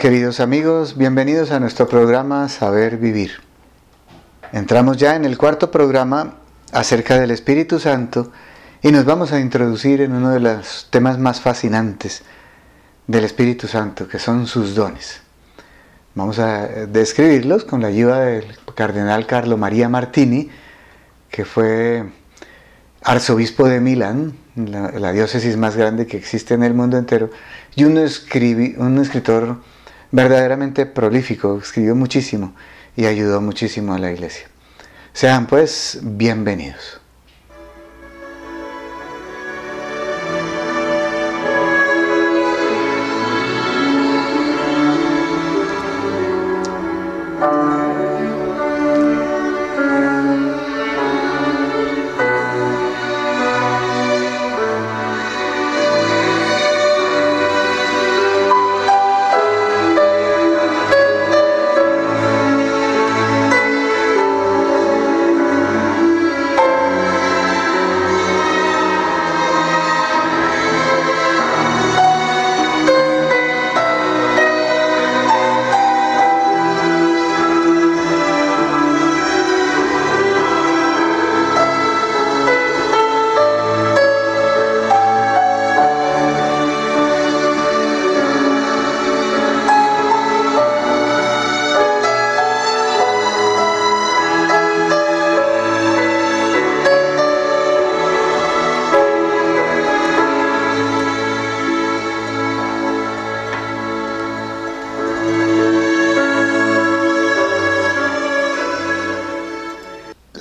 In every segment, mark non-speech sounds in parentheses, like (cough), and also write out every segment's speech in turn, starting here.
Queridos amigos, bienvenidos a nuestro programa Saber Vivir. Entramos ya en el cuarto programa acerca del Espíritu Santo y nos vamos a introducir en uno de los temas más fascinantes del Espíritu Santo, que son sus dones. Vamos a describirlos con la ayuda del cardenal Carlo María Martini, que fue arzobispo de Milán, la, diócesis más grande que existe en el mundo entero, y un, un escritor verdaderamente prolífico, escribió muchísimo y ayudó muchísimo a la iglesia. Sean pues bienvenidos.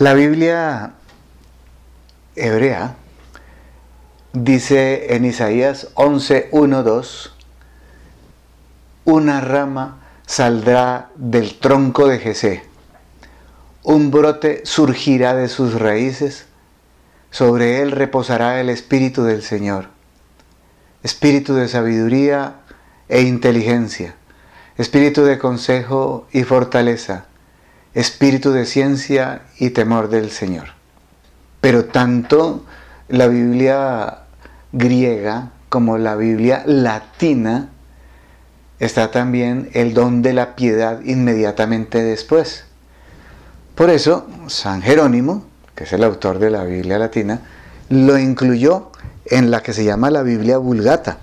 La Biblia hebrea dice en Isaías 11, 1, 2, una rama saldrá del tronco de Jesé, un brote surgirá de sus raíces, sobre él reposará el Espíritu del Señor, Espíritu de sabiduría e inteligencia, Espíritu de consejo y fortaleza, espíritu de ciencia y temor del Señor. Pero tanto la Biblia griega como la Biblia latina está también el don de la piedad inmediatamente después. Por eso, San Jerónimo, que es el autor de la Biblia latina, lo incluyó en la que se llama la Biblia vulgata,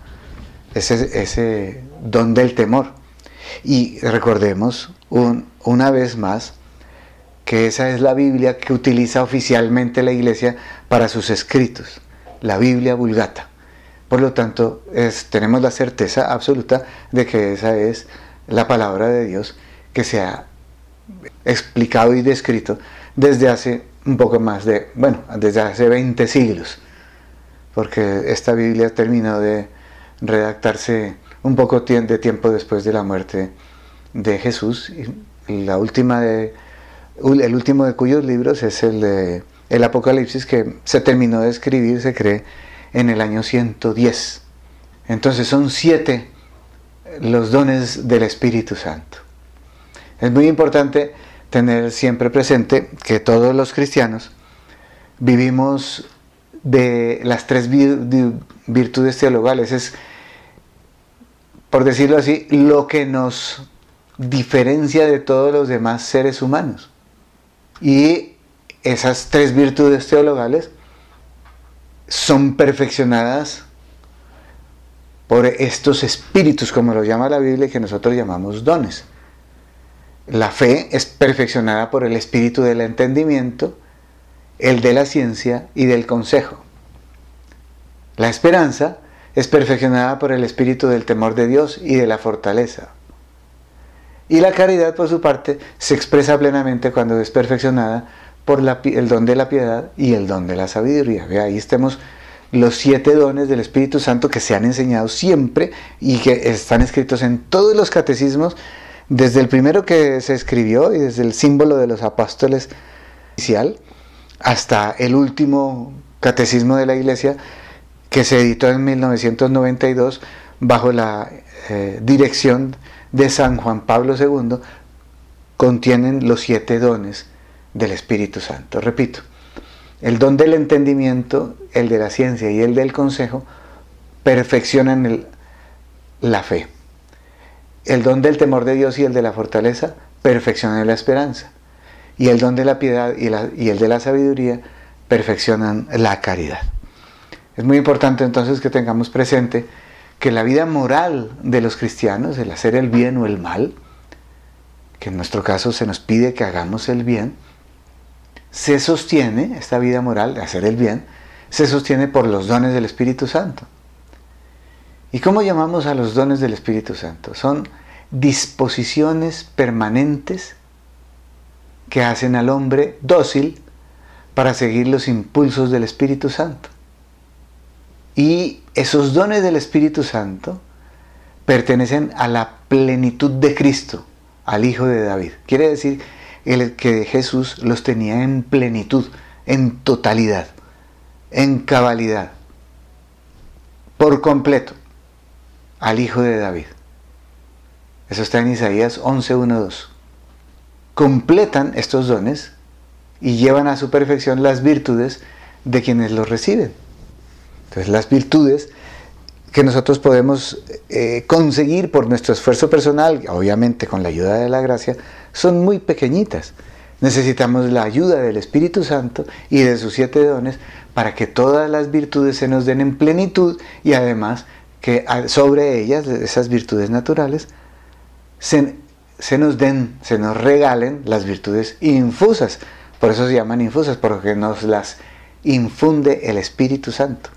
ese, don del temor. Y recordemos una vez más que esa es la Biblia que utiliza oficialmente la Iglesia para sus escritos, la Biblia vulgata. Por lo tanto, tenemos la certeza absoluta de que esa es la palabra de Dios que se ha explicado y descrito desde hace un poco más de, bueno, desde hace 20 siglos, porque esta Biblia terminó de redactarse un poco de tiempo después de la muerte de Jesús, y la última de el último de cuyos libros es el de el Apocalipsis que se terminó de escribir, se cree, en el año 110. Entonces son siete los dones del Espíritu Santo. Es muy importante tener siempre presente que todos los cristianos vivimos de las tres virtudes teologales. Es, por decirlo así, lo que nos diferencia de todos los demás seres humanos. Y esas tres virtudes teologales son perfeccionadas por estos espíritus, como lo llama la Biblia, que nosotros llamamos dones. La fe es perfeccionada por el espíritu del entendimiento, el de la ciencia y del consejo. La esperanza es perfeccionada por el espíritu del temor de Dios y de la fortaleza. Y la caridad, por su parte, se expresa plenamente cuando es perfeccionada por el don de la piedad y el don de la sabiduría. Ve, ahí estemos los siete dones del Espíritu Santo que se han enseñado siempre y que están escritos en todos los catecismos, desde el primero que se escribió y desde el símbolo de los apóstoles inicial hasta el último catecismo de la Iglesia que se editó en 1992 bajo la eh, dirección de San Juan Pablo II contienen los siete dones del Espíritu Santo. Repito, el don del entendimiento, el de la ciencia y el del consejo perfeccionan la fe. el don del temor de Dios y el de la fortaleza perfeccionan la esperanza. Y el don de la piedad y, y el de la sabiduría perfeccionan la caridad. Es muy importante entonces que tengamos presente que la vida moral de los cristianos, el hacer el bien o el mal, que en nuestro caso se nos pide que hagamos el bien, se sostiene, esta vida moral de hacer el bien, se sostiene por los dones del Espíritu Santo. ¿Y cómo llamamos a los dones del Espíritu Santo? Son disposiciones permanentes que hacen al hombre dócil para seguir los impulsos del Espíritu Santo. Y esos dones del Espíritu Santo pertenecen a la plenitud de Cristo, al Hijo de David. Quiere decir que Jesús los tenía en plenitud, en totalidad, en cabalidad, por completo, al Hijo de David. Eso está en Isaías 11, 2. Completan estos dones y llevan a su perfección las virtudes de quienes los reciben. Entonces las virtudes que nosotros podemos eh, conseguir por nuestro esfuerzo personal, obviamente con la ayuda de la gracia, son muy pequeñitas. Necesitamos la ayuda del Espíritu Santo y de sus siete dones para que todas las virtudes se nos den en plenitud y además que sobre ellas, esas virtudes naturales, se, se nos den, se nos regalen las virtudes infusas. Por eso se llaman infusas, porque nos las infunde el Espíritu Santo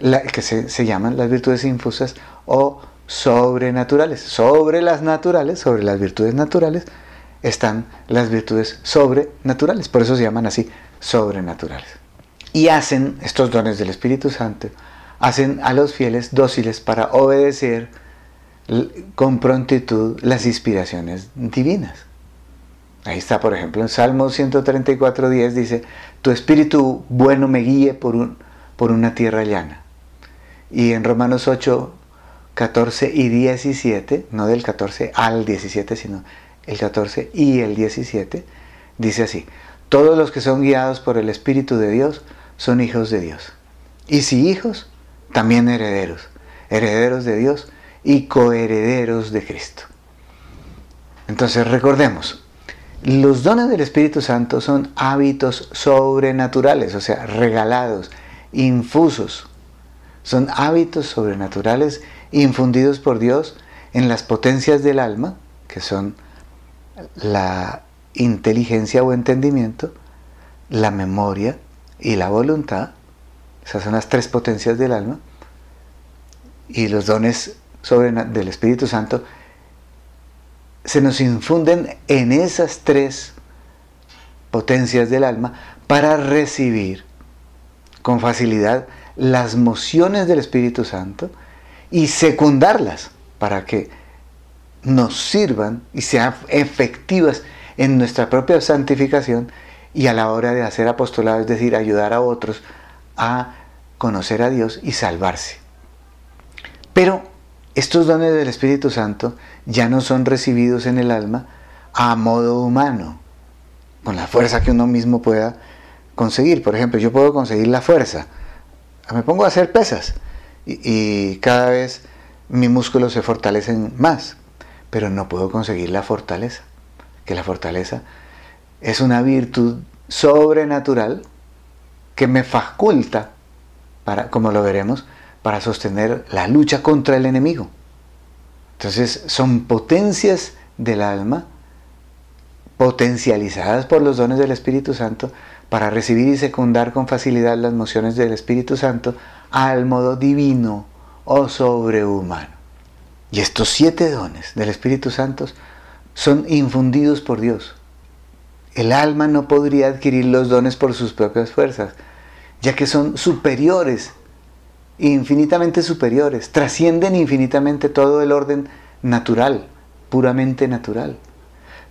que se, llaman las virtudes infusas o sobrenaturales. Sobre las naturales, sobre las virtudes naturales, están las virtudes sobrenaturales. Por eso se llaman así, sobrenaturales. Y hacen estos dones del Espíritu Santo, hacen a los fieles dóciles para obedecer con prontitud las inspiraciones divinas. Ahí está, por ejemplo, en Salmo 134.10 dice, tu espíritu bueno me guíe por, un, por una tierra llana. Y en Romanos 8, 14 y 17, no del 14 al 17, sino el 14 y el 17, dice así, todos los que son guiados por el Espíritu de Dios son hijos de Dios. Y si hijos, también herederos, herederos de Dios y coherederos de Cristo. Entonces recordemos, los dones del Espíritu Santo son hábitos sobrenaturales, o sea, regalados, infusos, son hábitos sobrenaturales infundidos por Dios en las potencias del alma, que son la inteligencia o entendimiento, la memoria y la voluntad. Esas son las tres potencias del alma. Y los dones del Espíritu Santo se nos infunden en esas tres potencias del alma para recibir con facilidad las mociones del Espíritu Santo y secundarlas para que nos sirvan y sean efectivas en nuestra propia santificación y a la hora de hacer apostolado, es decir, ayudar a otros a conocer a Dios y salvarse. Pero estos dones del Espíritu Santo ya no son recibidos en el alma a modo humano, con la fuerza que uno mismo pueda conseguir. Por ejemplo, yo puedo conseguir la fuerza, me pongo a hacer pesas y, cada vez mis músculos se fortalecen más, pero no puedo conseguir la fortaleza, que la fortaleza es una virtud sobrenatural que me faculta, para, como lo veremos, para sostener la lucha contra el enemigo. Entonces son potencias del alma potencializadas por los dones del Espíritu Santo para recibir y secundar con facilidad las mociones del Espíritu Santo al modo divino o sobrehumano. Y estos siete dones del Espíritu Santo son infundidos por Dios. El alma no podría adquirir los dones por sus propias fuerzas, ya que son superiores, infinitamente superiores, trascienden infinitamente todo el orden natural, puramente natural.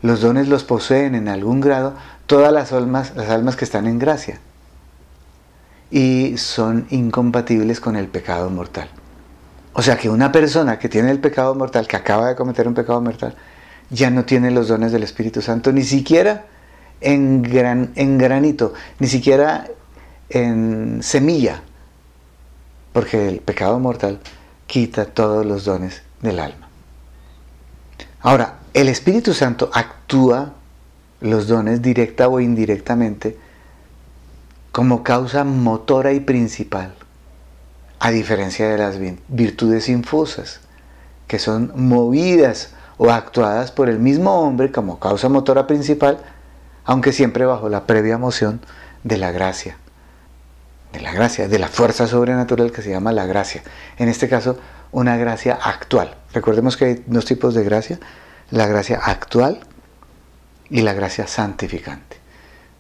Los dones los poseen en algún grado todas las almas, las almas que están en gracia y son incompatibles con el pecado mortal. O sea que una persona que tiene el pecado mortal, que acaba de cometer un pecado mortal, ya no tiene los dones del Espíritu Santo, ni siquiera en, gran, en granito, ni siquiera en semilla, porque el pecado mortal quita todos los dones del alma. Ahora, el Espíritu Santo actúa los dones directa o indirectamente como causa motora y principal, a diferencia de las virtudes infusas, que son movidas o actuadas por el mismo hombre como causa motora principal, aunque siempre bajo la previa moción de la gracia, de la gracia, de la fuerza sobrenatural que se llama la gracia. En este caso, una gracia actual. Recordemos que hay dos tipos de gracia, la gracia actual y la gracia santificante.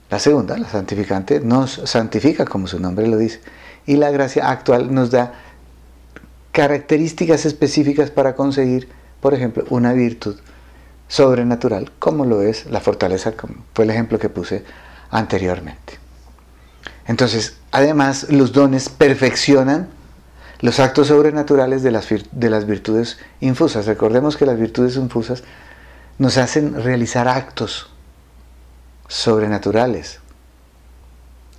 La segunda, la santificante, nos santifica como su nombre lo dice, y la gracia actual nos da características específicas para conseguir, por ejemplo, una virtud sobrenatural, como lo es la fortaleza, como fue el ejemplo que puse anteriormente. Entonces, además, los dones perfeccionan los actos sobrenaturales de las, de las virtudes infusas. Recordemos que las virtudes infusas nos hacen realizar actos sobrenaturales,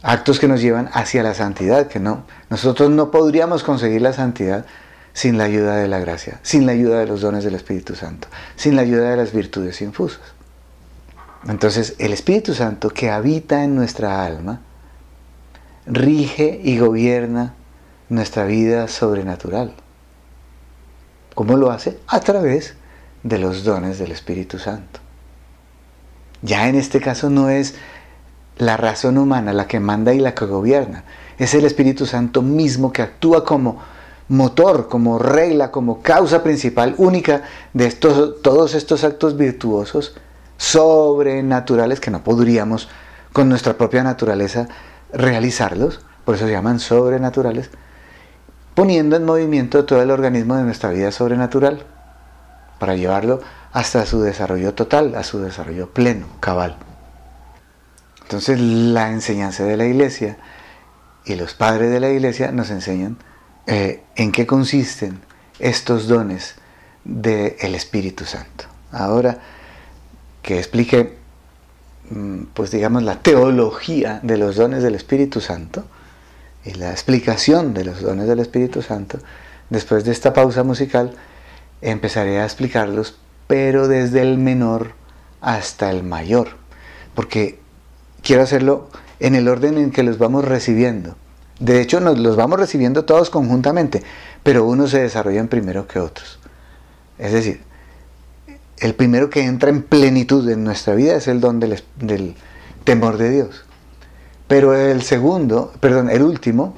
actos que nos llevan hacia la santidad, que no, nosotros no podríamos conseguir la santidad sin la ayuda de la gracia, sin la ayuda de los dones del Espíritu Santo, sin la ayuda de las virtudes infusas. Entonces, el Espíritu Santo que habita en nuestra alma rige y gobierna nuestra vida sobrenatural. ¿Cómo lo hace? A través de los dones del Espíritu Santo. Ya en este caso no es la razón humana la que manda y la que gobierna, es el Espíritu Santo mismo que actúa como motor, como regla, como causa principal única de estos, todos estos actos virtuosos sobrenaturales que no podríamos con nuestra propia naturaleza realizarlos, por eso se llaman sobrenaturales, poniendo en movimiento todo el organismo de nuestra vida sobrenatural para llevarlo hasta su desarrollo total, a su desarrollo pleno, cabal. Entonces la enseñanza de la iglesia y los padres de la iglesia nos enseñan eh, en qué consisten estos dones del Espíritu Santo. Ahora que explique, mm, pues digamos, la teología de los dones del Espíritu Santo y la explicación de los dones del Espíritu Santo, después de esta pausa musical, empezaré a explicarlos, pero desde el menor hasta el mayor, porque quiero hacerlo en el orden en que los vamos recibiendo. De hecho, nos los vamos recibiendo todos conjuntamente, pero unos se desarrollan primero que otros. Es decir, el primero que entra en plenitud en nuestra vida es el don del, del temor de Dios. Pero el segundo, perdón, el último,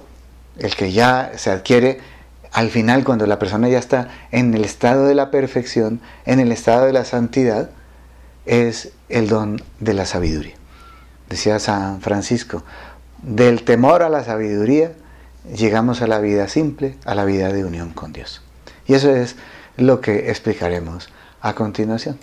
el que ya se adquiere al final, cuando la persona ya está en el estado de la perfección, en el estado de la santidad, es el don de la sabiduría. Decía San Francisco, del temor a la sabiduría llegamos a la vida simple, a la vida de unión con Dios. Y eso es lo que explicaremos a continuación.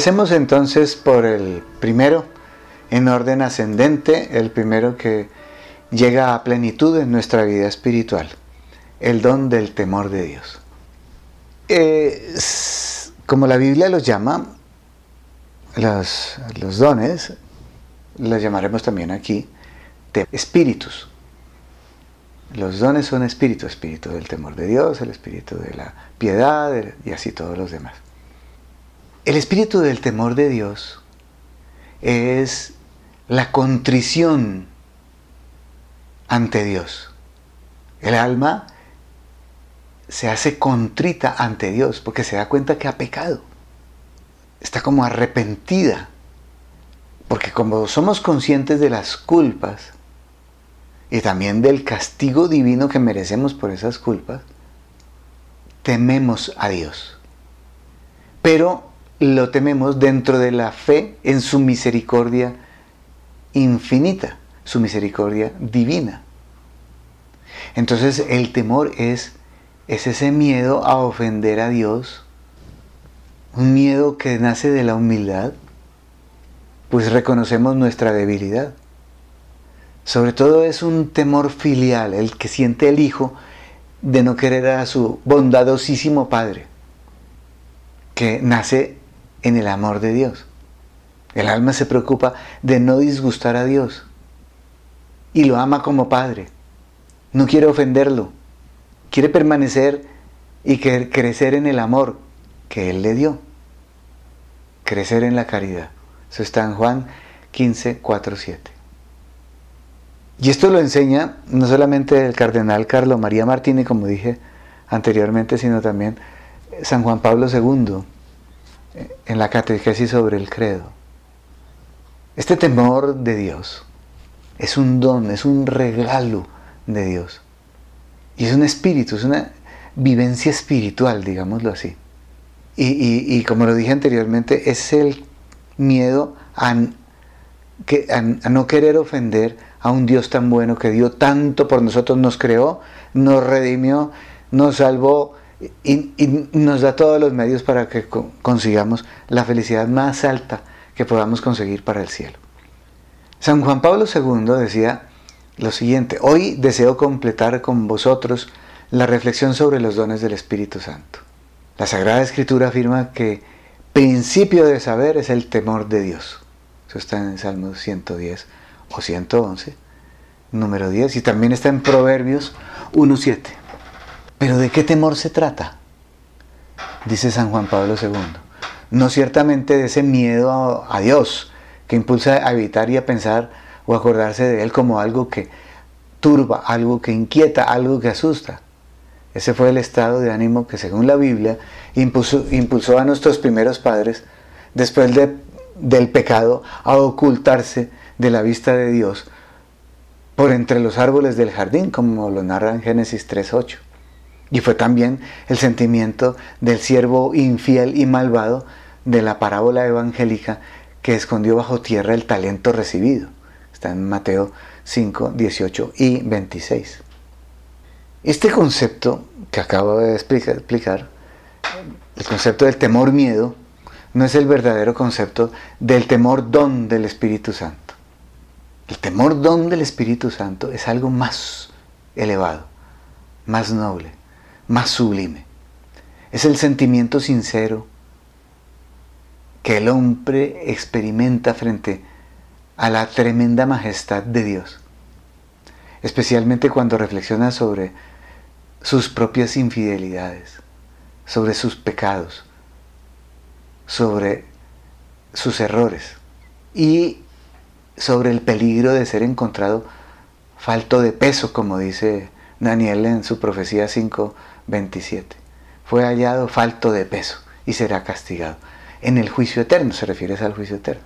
Empecemos entonces por el primero, en orden ascendente, el primero que llega a plenitud en nuestra vida espiritual, el don del temor de Dios. como la Biblia los llama, los, los dones, los llamaremos también aquí de espíritus. Los dones son espíritu, espíritu del temor de Dios, el espíritu de la piedad y así todos los demás. El espíritu del temor de Dios es la contrición ante Dios. El alma se hace contrita ante Dios porque se da cuenta que ha pecado. Está como arrepentida. Porque como somos conscientes de las culpas y también del castigo divino que merecemos por esas culpas, tememos a Dios pero lo tememos dentro de la fe en su misericordia infinita, su misericordia divina. Entonces el temor es, es ese miedo a ofender a Dios, un miedo que nace de la humildad, pues reconocemos nuestra debilidad. Sobre todo es un temor filial, el que siente el hijo de no querer a su bondadosísimo padre, que nace en el amor de Dios. El alma se preocupa de no disgustar a Dios y lo ama como padre. No quiere ofenderlo, quiere permanecer y crecer en el amor que Él le dio. Crecer en la caridad. Eso está en Juan 15, 4, 7. Y esto lo enseña no solamente el cardenal Carlo María Martínez, como dije anteriormente, sino también San Juan Pablo II en la catequesis sobre el credo. Este temor de Dios es un don, es un regalo de Dios. Y es un espíritu, es una vivencia espiritual, digámoslo así. Y, como lo dije anteriormente, es el miedo a, a no querer ofender a un Dios tan bueno que dio tanto por nosotros, nos creó, nos redimió, nos salvó y, nos da todos los medios para que consigamos la felicidad más alta que podamos conseguir para el cielo. San Juan Pablo II decía lo siguiente, hoy deseo completar con vosotros la reflexión sobre los dones del Espíritu Santo. La Sagrada Escritura afirma que principio de saber es el temor de Dios. Eso está en el Salmo 110 o 111, número 10, y también está en Proverbios 1.7. Pero ¿de qué temor se trata? Dice San Juan Pablo II. No ciertamente de ese miedo a, Dios que impulsa a evitar y a pensar o acordarse de Él como algo que turba, algo que inquieta, algo que asusta. Ese fue el estado de ánimo que según la Biblia impulsó, a nuestros primeros padres después de, del pecado a ocultarse de la vista de Dios por entre los árboles del jardín, como lo narra en Génesis 3.8. Y fue también el sentimiento del siervo infiel y malvado de la parábola evangélica que escondió bajo tierra el talento recibido. Está en Mateo 5, 18 y 26. Este concepto que acabo de explicar, el concepto del temor-miedo, no es el verdadero concepto del temor-don del Espíritu Santo. El temor don del Espíritu Santo es algo más elevado, más noble, más sublime. Es el sentimiento sincero que el hombre experimenta frente a la tremenda majestad de Dios, especialmente cuando reflexiona sobre sus propias infidelidades, sobre sus pecados, sobre sus errores y sobre el peligro de ser encontrado falto de peso, como dice Daniel en su profecía 5.27. Fue hallado falto de peso y será castigado. En el juicio eterno, se refiere al juicio eterno.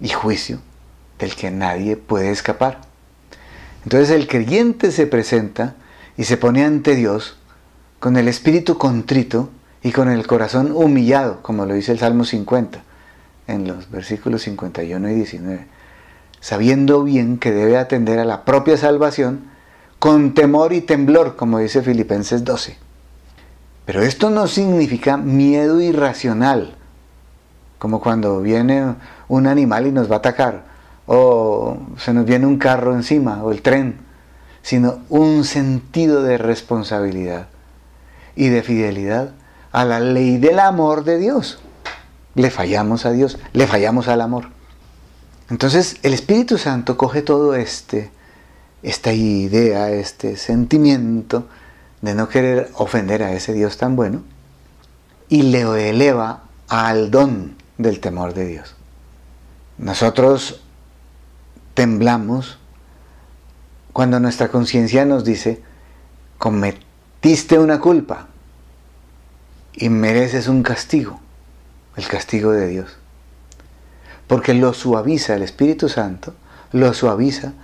Y juicio del que nadie puede escapar. Entonces el creyente se presenta y se pone ante Dios con el espíritu contrito y con el corazón humillado, como lo dice el Salmo 50 en los versículos 51 y 19, sabiendo bien que debe atender a la propia salvación con temor y temblor, como dice Filipenses 12. Pero esto no significa miedo irracional, como cuando viene un animal y nos va a atacar, o se nos viene un carro encima, o el tren, sino un sentido de responsabilidad y de fidelidad a la ley del amor de Dios le fallamos a Dios, le fallamos al amor. Entonces el Espíritu Santo coge todo este, esta idea, este sentimiento de no querer ofender a ese Dios tan bueno y le eleva al don del temor de Dios. Nosotros temblamos cuando nuestra conciencia nos dice, cometiste una culpa y mereces un castigo el castigo de Dios. Porque lo suaviza el Espíritu Santo, lo suaviza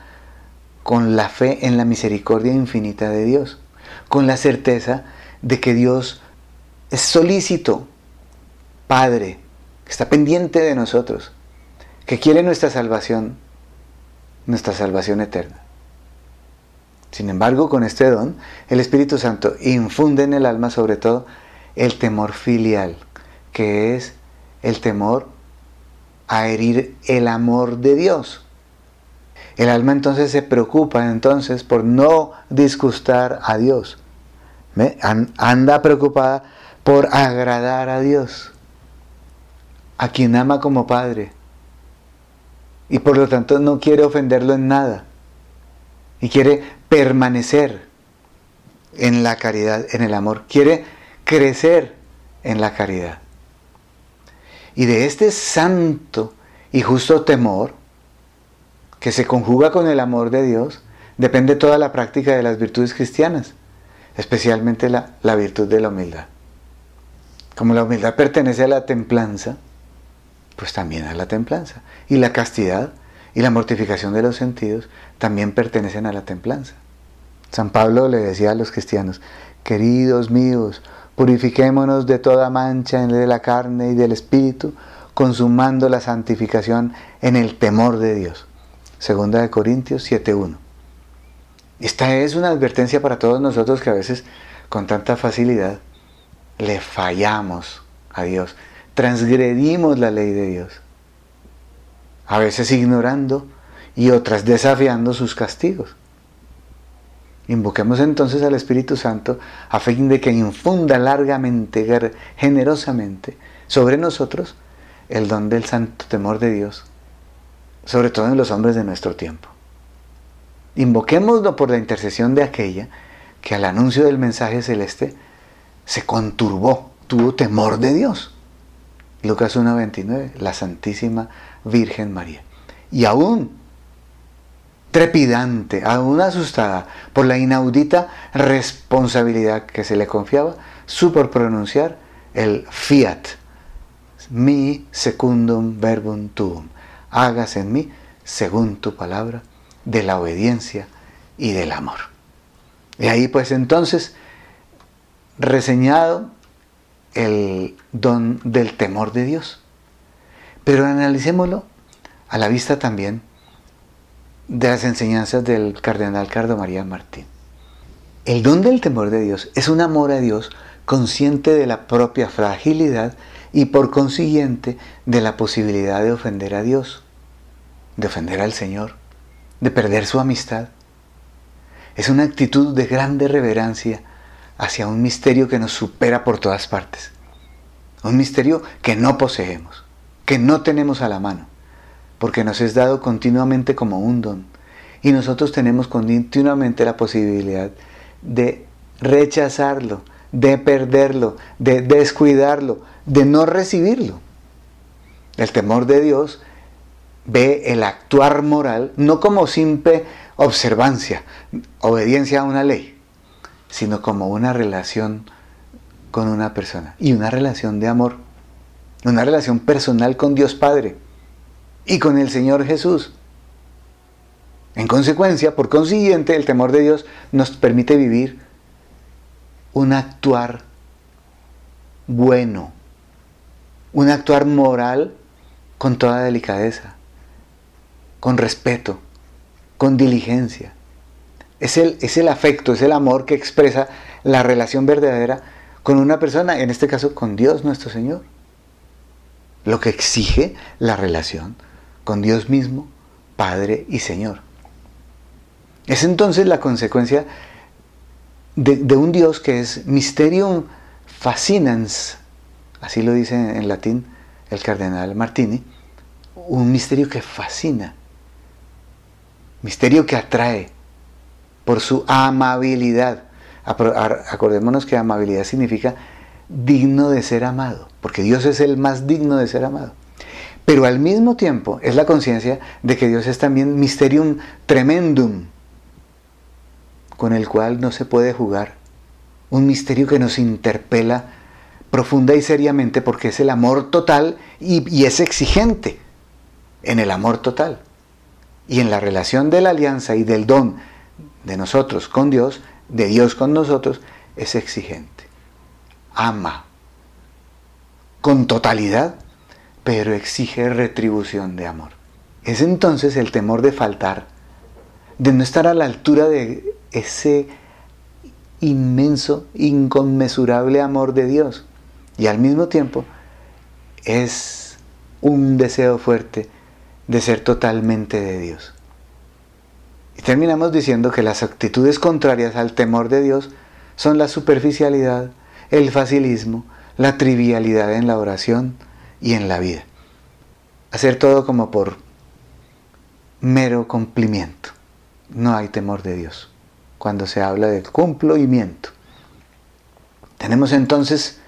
con la fe en la misericordia infinita de Dios, con la certeza de que Dios es solícito, Padre, que está pendiente de nosotros, que quiere nuestra salvación, nuestra salvación eterna. Sin embargo, con este don, el Espíritu Santo infunde en el alma sobre todo el temor filial, que es el temor a herir el amor de Dios. El alma entonces se preocupa entonces por no disgustar a Dios. Anda preocupada por agradar a Dios, a quien ama como Padre. Y por lo tanto no quiere ofenderlo en nada. Y quiere permanecer en la caridad, en el amor. Quiere crecer en la caridad. Y de este santo y justo temor, que se conjuga con el amor de Dios, depende toda la práctica de las virtudes cristianas, especialmente la, la virtud de la humildad. Como la humildad pertenece a la templanza, pues también a la templanza. Y la castidad y la mortificación de los sentidos también pertenecen a la templanza. San Pablo le decía a los cristianos, queridos míos, Purifiquémonos de toda mancha de la carne y del espíritu, consumando la santificación en el temor de Dios. Segunda de Corintios 7.1. Esta es una advertencia para todos nosotros que a veces con tanta facilidad le fallamos a Dios, transgredimos la ley de Dios, a veces ignorando y otras desafiando sus castigos. Invoquemos entonces al Espíritu Santo a fin de que infunda largamente, generosamente sobre nosotros el don del santo temor de Dios, sobre todo en los hombres de nuestro tiempo. Invoquémoslo por la intercesión de aquella que al anuncio del mensaje celeste se conturbó, tuvo temor de Dios. Lucas 1.29, la Santísima Virgen María. Y aún trepidante, aún asustada por la inaudita responsabilidad que se le confiaba, supo pronunciar el fiat, mi secundum verbum tuum, hágase en mí según tu palabra, de la obediencia y del amor. Y ahí pues entonces, reseñado el don del temor de Dios. Pero analicémoslo a la vista también de las enseñanzas del cardenal Cardo María Martín. El don del temor de Dios es un amor a Dios consciente de la propia fragilidad y por consiguiente de la posibilidad de ofender a Dios, de ofender al Señor, de perder su amistad. Es una actitud de grande reverencia hacia un misterio que nos supera por todas partes. Un misterio que no poseemos, que no tenemos a la mano porque nos es dado continuamente como un don. Y nosotros tenemos continuamente la posibilidad de rechazarlo, de perderlo, de descuidarlo, de no recibirlo. El temor de Dios ve el actuar moral no como simple observancia, obediencia a una ley, sino como una relación con una persona y una relación de amor, una relación personal con Dios Padre y con el Señor Jesús. En consecuencia, por consiguiente, el temor de Dios nos permite vivir un actuar bueno, un actuar moral con toda delicadeza, con respeto, con diligencia. Es el, es el afecto, es el amor que expresa la relación verdadera con una persona, en este caso con Dios nuestro Señor. Lo que exige la relación con Dios mismo, Padre y Señor. Es entonces la consecuencia de, un Dios que es mysterium fascinans, así lo dice en latín el cardenal Martini, un misterio que fascina, misterio que atrae por su amabilidad. Acordémonos que amabilidad significa digno de ser amado, porque Dios es el más digno de ser amado. Pero al mismo tiempo es la conciencia de que Dios es también mysterium tremendum, con el cual no se puede jugar. Un misterio que nos interpela profunda y seriamente porque es el amor total y, es exigente en el amor total. Y en la relación de la alianza y del don de nosotros con Dios, de Dios con nosotros, es exigente. Ama con totalidad, pero exige retribución de amor. Es entonces el temor de faltar, de no estar a la altura de ese inmenso, inconmensurable amor de Dios. Y al mismo tiempo es un deseo fuerte de ser totalmente de Dios. Y terminamos diciendo que las actitudes contrarias al temor de Dios son la superficialidad, el facilismo, la trivialidad en la oración y en la vida. Hacer todo como por mero cumplimiento. No hay temor de Dios cuando se habla del cumplimiento. Tenemos entonces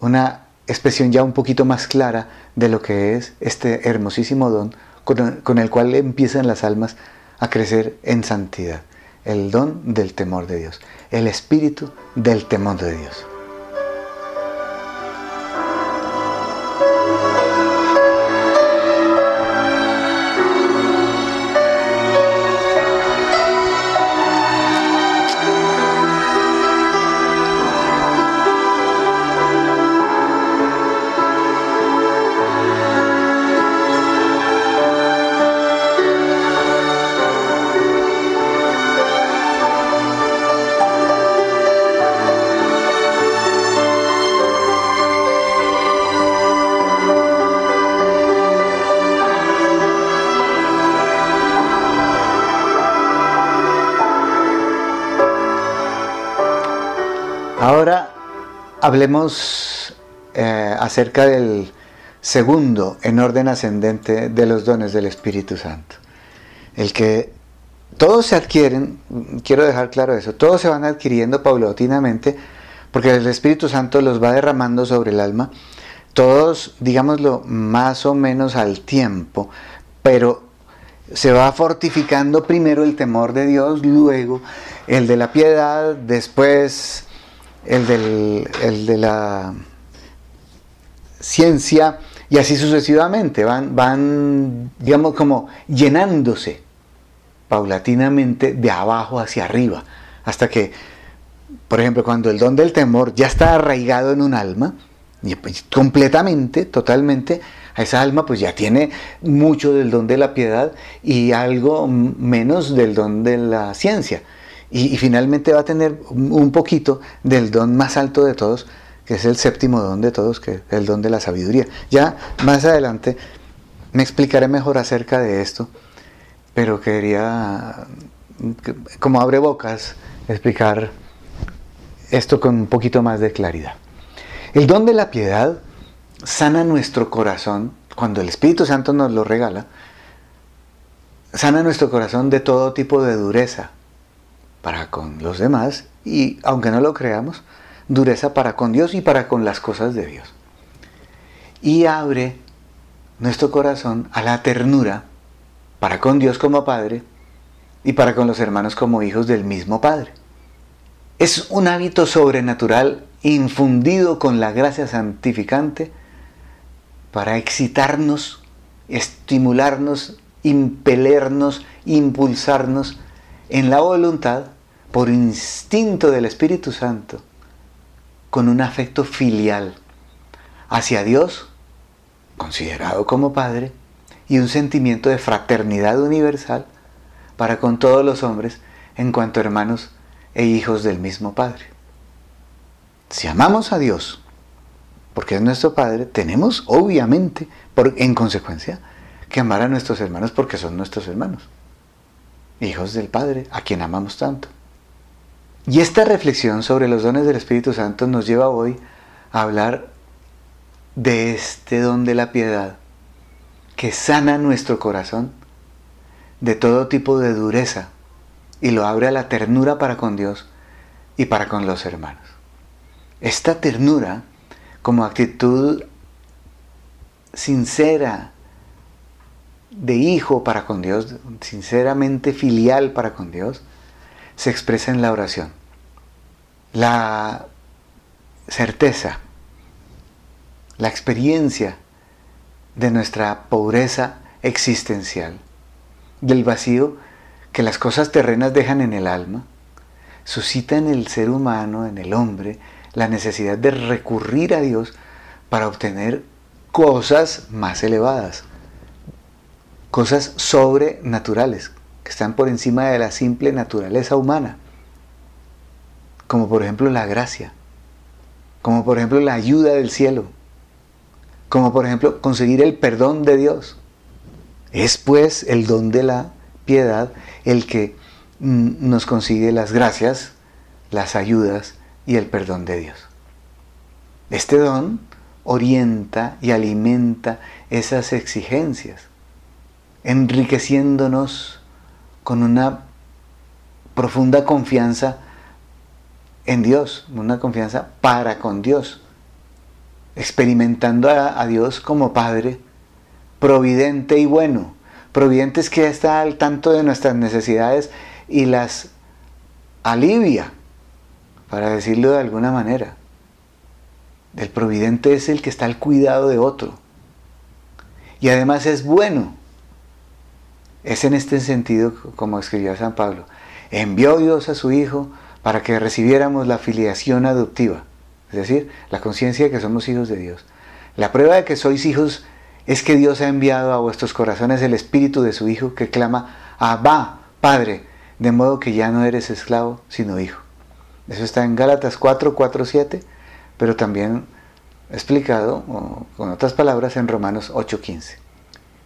una expresión ya un poquito más clara de lo que es este hermosísimo don con el cual empiezan las almas a crecer en santidad. El don del temor de Dios, el espíritu del temor de Dios. Ahora hablemos eh, acerca del segundo en orden ascendente de los dones del Espíritu Santo. El que todos se adquieren, quiero dejar claro eso, todos se van adquiriendo paulatinamente porque el Espíritu Santo los va derramando sobre el alma, todos, digámoslo, más o menos al tiempo, pero se va fortificando primero el temor de Dios, luego el de la piedad, después el, del, de la ciencia y así sucesivamente. Van, van, digamos, como llenándose paulatinamente de abajo hacia arriba, hasta que, por ejemplo, cuando el don del temor ya está arraigado en un alma, pues, completamente, totalmente, a esa alma pues ya tiene mucho del don de la piedad y algo menos del don de la ciencia y, finalmente va a tener un poquito del don más alto de todos, que es el séptimo don de todos, que es el don de la sabiduría. Ya más adelante me explicaré mejor acerca de esto, pero quería, como abre bocas, explicar esto con un poquito más de claridad. El don de la piedad sana nuestro corazón, cuando el Espíritu Santo nos lo regala, sana nuestro corazón de todo tipo de dureza, para con los demás y, aunque no lo creamos, dureza para con Dios y para con las cosas de Dios. Y abre nuestro corazón a la ternura para con Dios como Padre y para con los hermanos como hijos del mismo Padre. Es un hábito sobrenatural infundido con la gracia santificante para excitarnos, estimularnos, impelernos, impulsarnos en la voluntad por instinto del Espíritu Santo, con un afecto filial hacia Dios, considerado como Padre, y un sentimiento de fraternidad universal para con todos los hombres en cuanto hermanos e hijos del mismo Padre. Si amamos a Dios, porque es nuestro Padre, tenemos obviamente, por, en consecuencia, que amar a nuestros hermanos porque son nuestros hermanos, hijos del Padre, a quien amamos tanto. Y esta reflexión sobre los dones del Espíritu Santo nos lleva hoy a hablar de este don de la piedad que sana nuestro corazón de todo tipo de dureza y lo abre a la ternura para con Dios y para con los hermanos. Esta ternura como actitud sincera de hijo para con Dios, sinceramente filial para con Dios, se expresa en la oración. La certeza, la experiencia de nuestra pobreza existencial, del vacío que las cosas terrenas dejan en el alma, suscita en el ser humano, en el hombre, la necesidad de recurrir a Dios para obtener cosas más elevadas, cosas sobrenaturales, que están por encima de la simple naturaleza humana, como por ejemplo la gracia, como por ejemplo la ayuda del cielo, como por ejemplo conseguir el perdón de Dios. Es pues el don de la piedad el que mm, nos consigue las gracias, las ayudas y el perdón de Dios. Este don orienta y alimenta esas exigencias, enriqueciéndonos con una profunda confianza en Dios, una confianza para con Dios, experimentando a, Dios como Padre, providente y bueno. Providente es que está al tanto de nuestras necesidades y las alivia, para decirlo de alguna manera. El providente es el que está al cuidado de otro. Y además es bueno. Es en este sentido, como escribió San Pablo, envió Dios a su Hijo para que recibiéramos la filiación adoptiva, es decir, la conciencia de que somos hijos de Dios. La prueba de que sois hijos es que Dios ha enviado a vuestros corazones el espíritu de su Hijo que clama, Abba, Padre, de modo que ya no eres esclavo, sino hijo. Eso está en Gálatas 4, 4, 7, pero también explicado, con otras palabras, en Romanos 8, 15.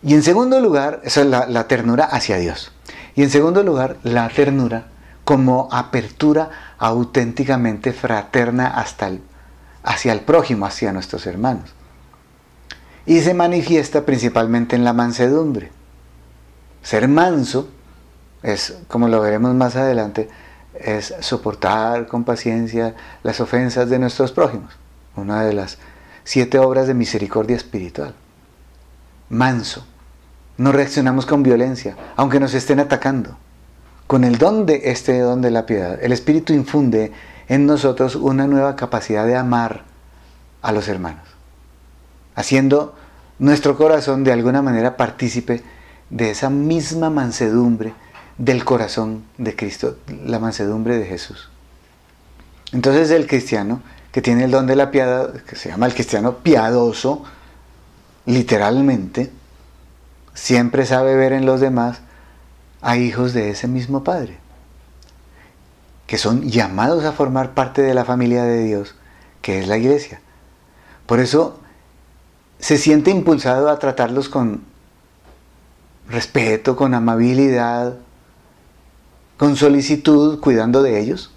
Y en segundo lugar, eso es la, ternura hacia Dios. Y en segundo lugar, la ternura como apertura auténticamente fraterna hacia el prójimo, hacia nuestros hermanos. Y se manifiesta principalmente en la mansedumbre. Ser manso es, como lo veremos más adelante, es soportar con paciencia las ofensas de nuestros prójimos. Una de las siete obras de misericordia espiritual. Manso, no reaccionamos con violencia, aunque nos estén atacando. Con el don de este don de la piedad, el Espíritu infunde en nosotros una nueva capacidad de amar a los hermanos, haciendo nuestro corazón de alguna manera partícipe de esa misma mansedumbre del corazón de Cristo, la mansedumbre de Jesús. Entonces el cristiano que tiene el don de la piedad, que se llama el cristiano piadoso, literalmente, siempre sabe ver en los demás a hijos de ese mismo Padre, que son llamados a formar parte de la familia de Dios, que es la iglesia. Por eso se siente impulsado a tratarlos con respeto, con amabilidad, con solicitud, cuidando de ellos,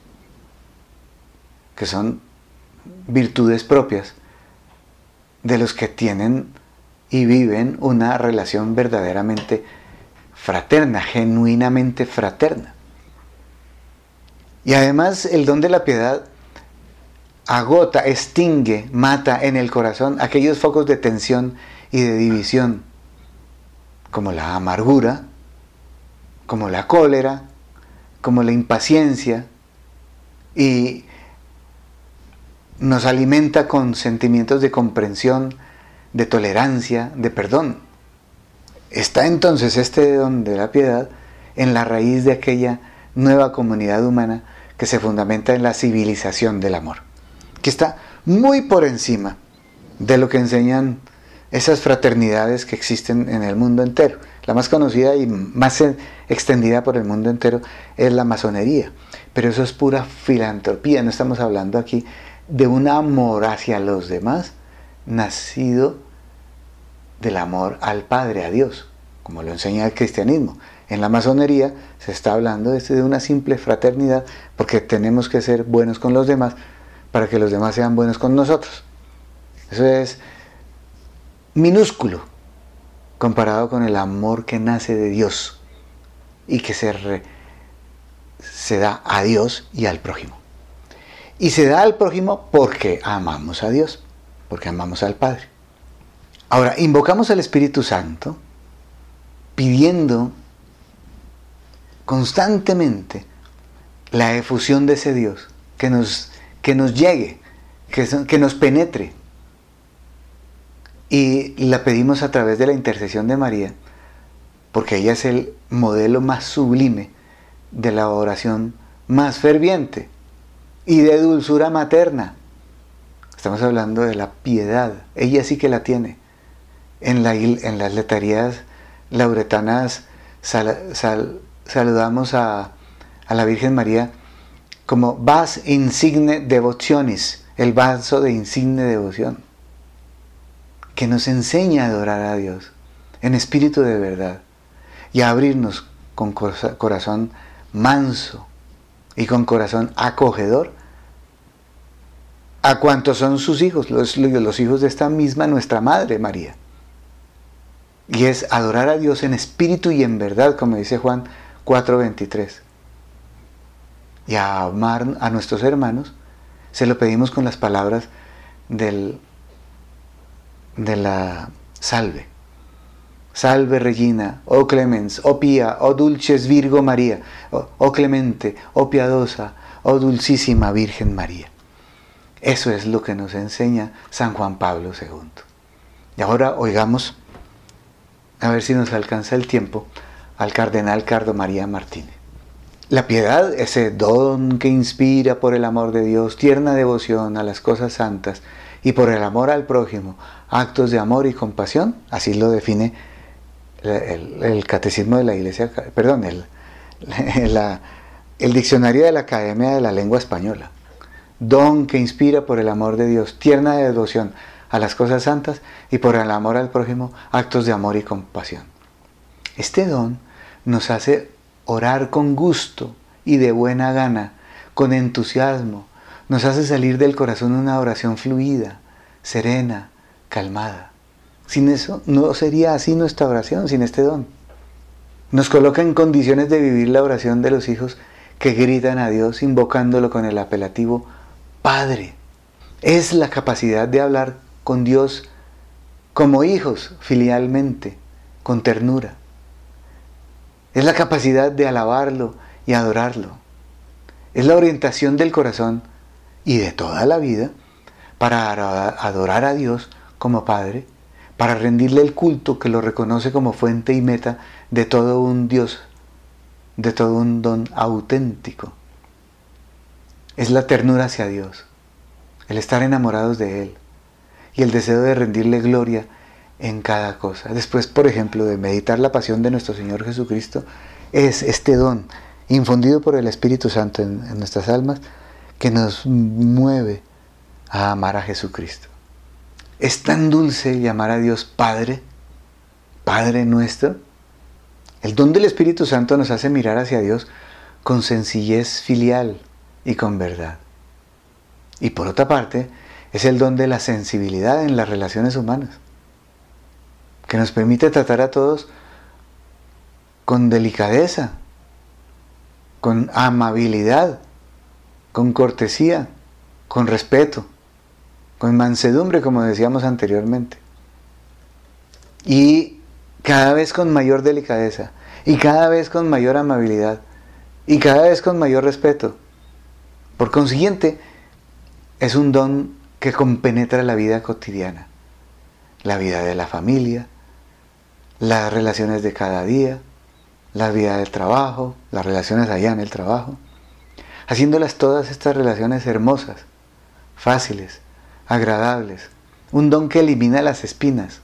que son virtudes propias de los que tienen y viven una relación verdaderamente fraterna, genuinamente fraterna. Y además el don de la piedad agota, extingue, mata en el corazón aquellos focos de tensión y de división, como la amargura, como la cólera, como la impaciencia, y nos alimenta con sentimientos de comprensión, de tolerancia, de perdón. Está entonces este don de la piedad en la raíz de aquella nueva comunidad humana que se fundamenta en la civilización del amor, que está muy por encima de lo que enseñan esas fraternidades que existen en el mundo entero. La más conocida y más extendida por el mundo entero es la masonería, pero eso es pura filantropía, no estamos hablando aquí de un amor hacia los demás nacido del amor al Padre, a Dios, como lo enseña el cristianismo. En la masonería se está hablando de una simple fraternidad porque tenemos que ser buenos con los demás para que los demás sean buenos con nosotros. Eso es minúsculo comparado con el amor que nace de Dios y que se, se da a Dios y al prójimo. Y se da al prójimo porque amamos a Dios, porque amamos al Padre. Ahora, invocamos al Espíritu Santo pidiendo constantemente la efusión de ese Dios, que nos, que nos llegue, que, que nos penetre. Y la pedimos a través de la intercesión de María, porque ella es el modelo más sublime de la oración más ferviente y de dulzura materna. Estamos hablando de la piedad. Ella sí que la tiene. En, la, las letarías lauretanas saludamos a, a, la Virgen María como vas insigne devotionis, el vaso de insigne devoción, que nos enseña a adorar a Dios en espíritu de verdad y a abrirnos con corazón manso y con corazón acogedor a cuantos son sus hijos, los, hijos de esta misma nuestra Madre María. Y es adorar a Dios en espíritu y en verdad, como dice Juan 4:23. Y a amar a nuestros hermanos, se lo pedimos con las palabras del, de la salve. Salve Regina, oh clemens, oh pía, oh dulces Virgo María, oh, oh clemente, oh piadosa, oh dulcísima Virgen María. Eso es lo que nos enseña San Juan Pablo II. Y ahora oigamos, a ver si nos alcanza el tiempo, al cardenal Cardo María Martínez. La piedad, ese don que inspira por el amor de Dios, tierna devoción a las cosas santas y por el amor al prójimo, actos de amor y compasión, así lo define el, catecismo de la Iglesia, perdón, el, (laughs) el diccionario de la Academia de la Lengua Española don que inspira por el amor de Dios, tierna devoción a las cosas santas y por el amor al prójimo, actos de amor y compasión. Este don nos hace orar con gusto y de buena gana, con entusiasmo, nos hace salir del corazón una oración fluida, serena, calmada. Sin eso no sería así nuestra oración, sin este don. Nos coloca en condiciones de vivir la oración de los hijos que gritan a Dios invocándolo con el apelativo Padre. Es la capacidad de hablar con Dios como hijos, filialmente, con ternura. Es la capacidad de alabarlo y adorarlo. Es la orientación del corazón y de toda la vida para adorar a Dios como Padre, para rendirle el culto que lo reconoce como fuente y meta de todo un Dios, de todo un don auténtico es la ternura hacia Dios, el estar enamorados de Él y el deseo de rendirle gloria en cada cosa. Después, por ejemplo, de meditar la pasión de nuestro Señor Jesucristo, es este don infundido por el Espíritu Santo en, nuestras almas que nos mueve a amar a Jesucristo. Es tan dulce llamar a Dios Padre, Padre nuestro. El don del Espíritu Santo nos hace mirar hacia Dios con sencillez filial, y con verdad. Y por otra parte, es el don de la sensibilidad en las relaciones humanas, que nos permite tratar a todos con delicadeza, con amabilidad, con cortesía, con respeto, con mansedumbre, como decíamos anteriormente. Y cada vez con mayor delicadeza, y cada vez con mayor amabilidad, y cada vez con mayor respeto, por consiguiente, es un don que compenetra la vida cotidiana, la vida de la familia, las relaciones de cada día, la vida del trabajo, las relaciones allá en el trabajo, haciéndolas todas estas relaciones hermosas, fáciles, agradables, un don que elimina las espinas,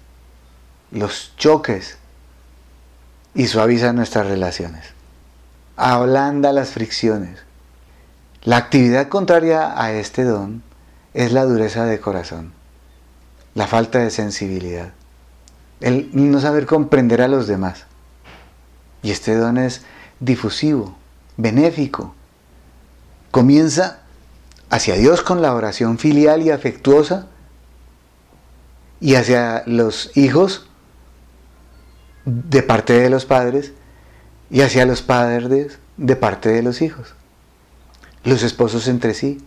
los choques y suaviza nuestras relaciones, ablanda las fricciones, la actividad contraria a este don es la dureza de corazón, la falta de sensibilidad, el no saber comprender a los demás. Y este don es difusivo, benéfico. Comienza hacia Dios con la oración filial y afectuosa y hacia los hijos de parte de los padres y hacia los padres de parte de los hijos los esposos entre sí,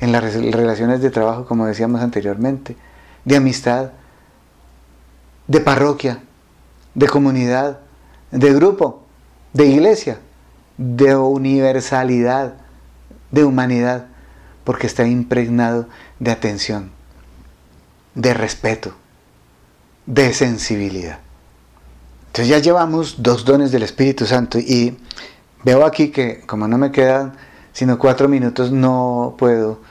en las relaciones de trabajo, como decíamos anteriormente, de amistad, de parroquia, de comunidad, de grupo, de iglesia, de universalidad, de humanidad, porque está impregnado de atención, de respeto, de sensibilidad. Entonces ya llevamos dos dones del Espíritu Santo y veo aquí que como no me quedan sino cuatro minutos, no puedo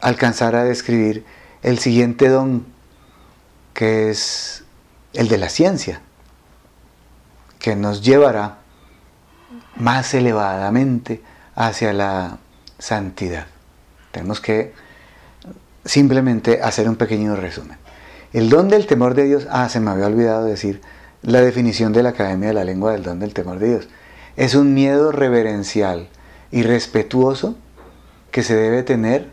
alcanzar a describir el siguiente don, que es el de la ciencia, que nos llevará más elevadamente hacia la santidad. Tenemos que simplemente hacer un pequeño resumen. El don del temor de Dios, ah, se me había olvidado decir la definición de la Academia de la Lengua del don del temor de Dios. Es un miedo reverencial y respetuoso que se debe tener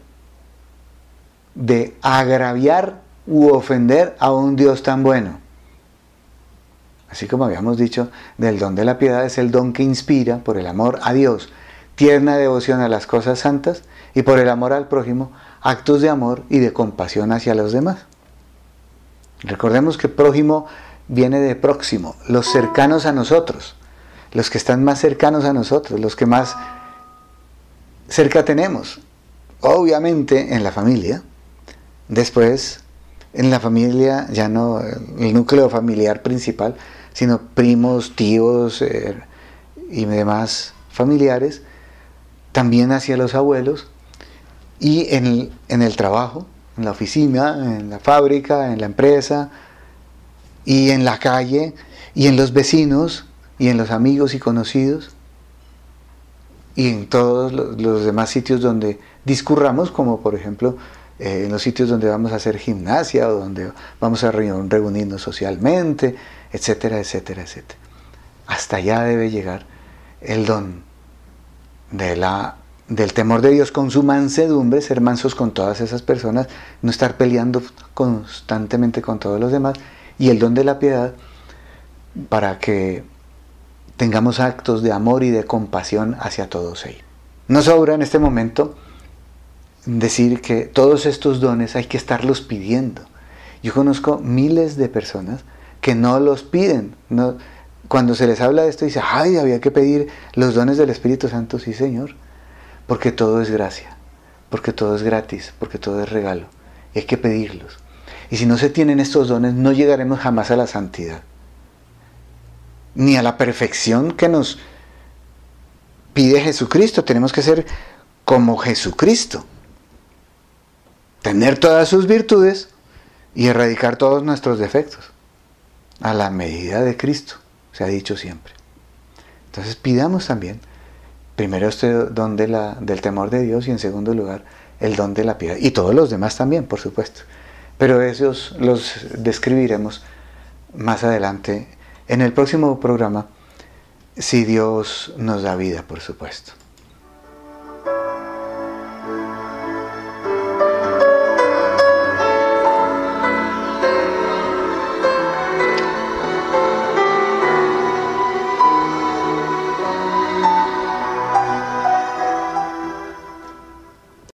de agraviar u ofender a un Dios tan bueno. Así como habíamos dicho, del don de la piedad es el don que inspira por el amor a Dios, tierna devoción a las cosas santas y por el amor al prójimo, actos de amor y de compasión hacia los demás. Recordemos que prójimo viene de próximo, los cercanos a nosotros, los que están más cercanos a nosotros, los que más cerca tenemos. Obviamente en la familia, después en la familia ya no el núcleo familiar principal, sino primos, tíos eh, y demás familiares, también hacia los abuelos. Y en el, en el trabajo, en la oficina, en la fábrica, en la empresa y en la calle y en los vecinos y en los amigos y conocidos y en todos los, demás sitios donde discurramos, como por ejemplo eh, en los sitios donde vamos a hacer gimnasia o donde vamos a reunirnos socialmente, etcétera, etcétera, etcétera. Hasta allá debe llegar el don de la, del temor de Dios con su mansedumbre, ser mansos con todas esas personas, no estar peleando constantemente con todos los demás, y el don de la piedad para que tengamos actos de amor y de compasión hacia todos ellos. No sobra en este momento decir que todos estos dones hay que estarlos pidiendo. Yo conozco miles de personas que no los piden. Cuando se les habla de esto, dice, ay, había que pedir los dones del Espíritu Santo, sí, Señor, porque todo es gracia, porque todo es gratis, porque todo es regalo. hay que pedirlos. Y si no se tienen estos dones, no llegaremos jamás a la santidad, ni a la perfección que nos pide Jesucristo. Tenemos que ser como Jesucristo, tener todas sus virtudes y erradicar todos nuestros defectos a la medida de Cristo, se ha dicho siempre. Entonces pidamos también, primero este don de la, del temor de Dios y en segundo lugar el don de la piedad. Y todos los demás también, por supuesto. Pero esos los describiremos más adelante en el próximo programa, si Dios nos da vida, por supuesto.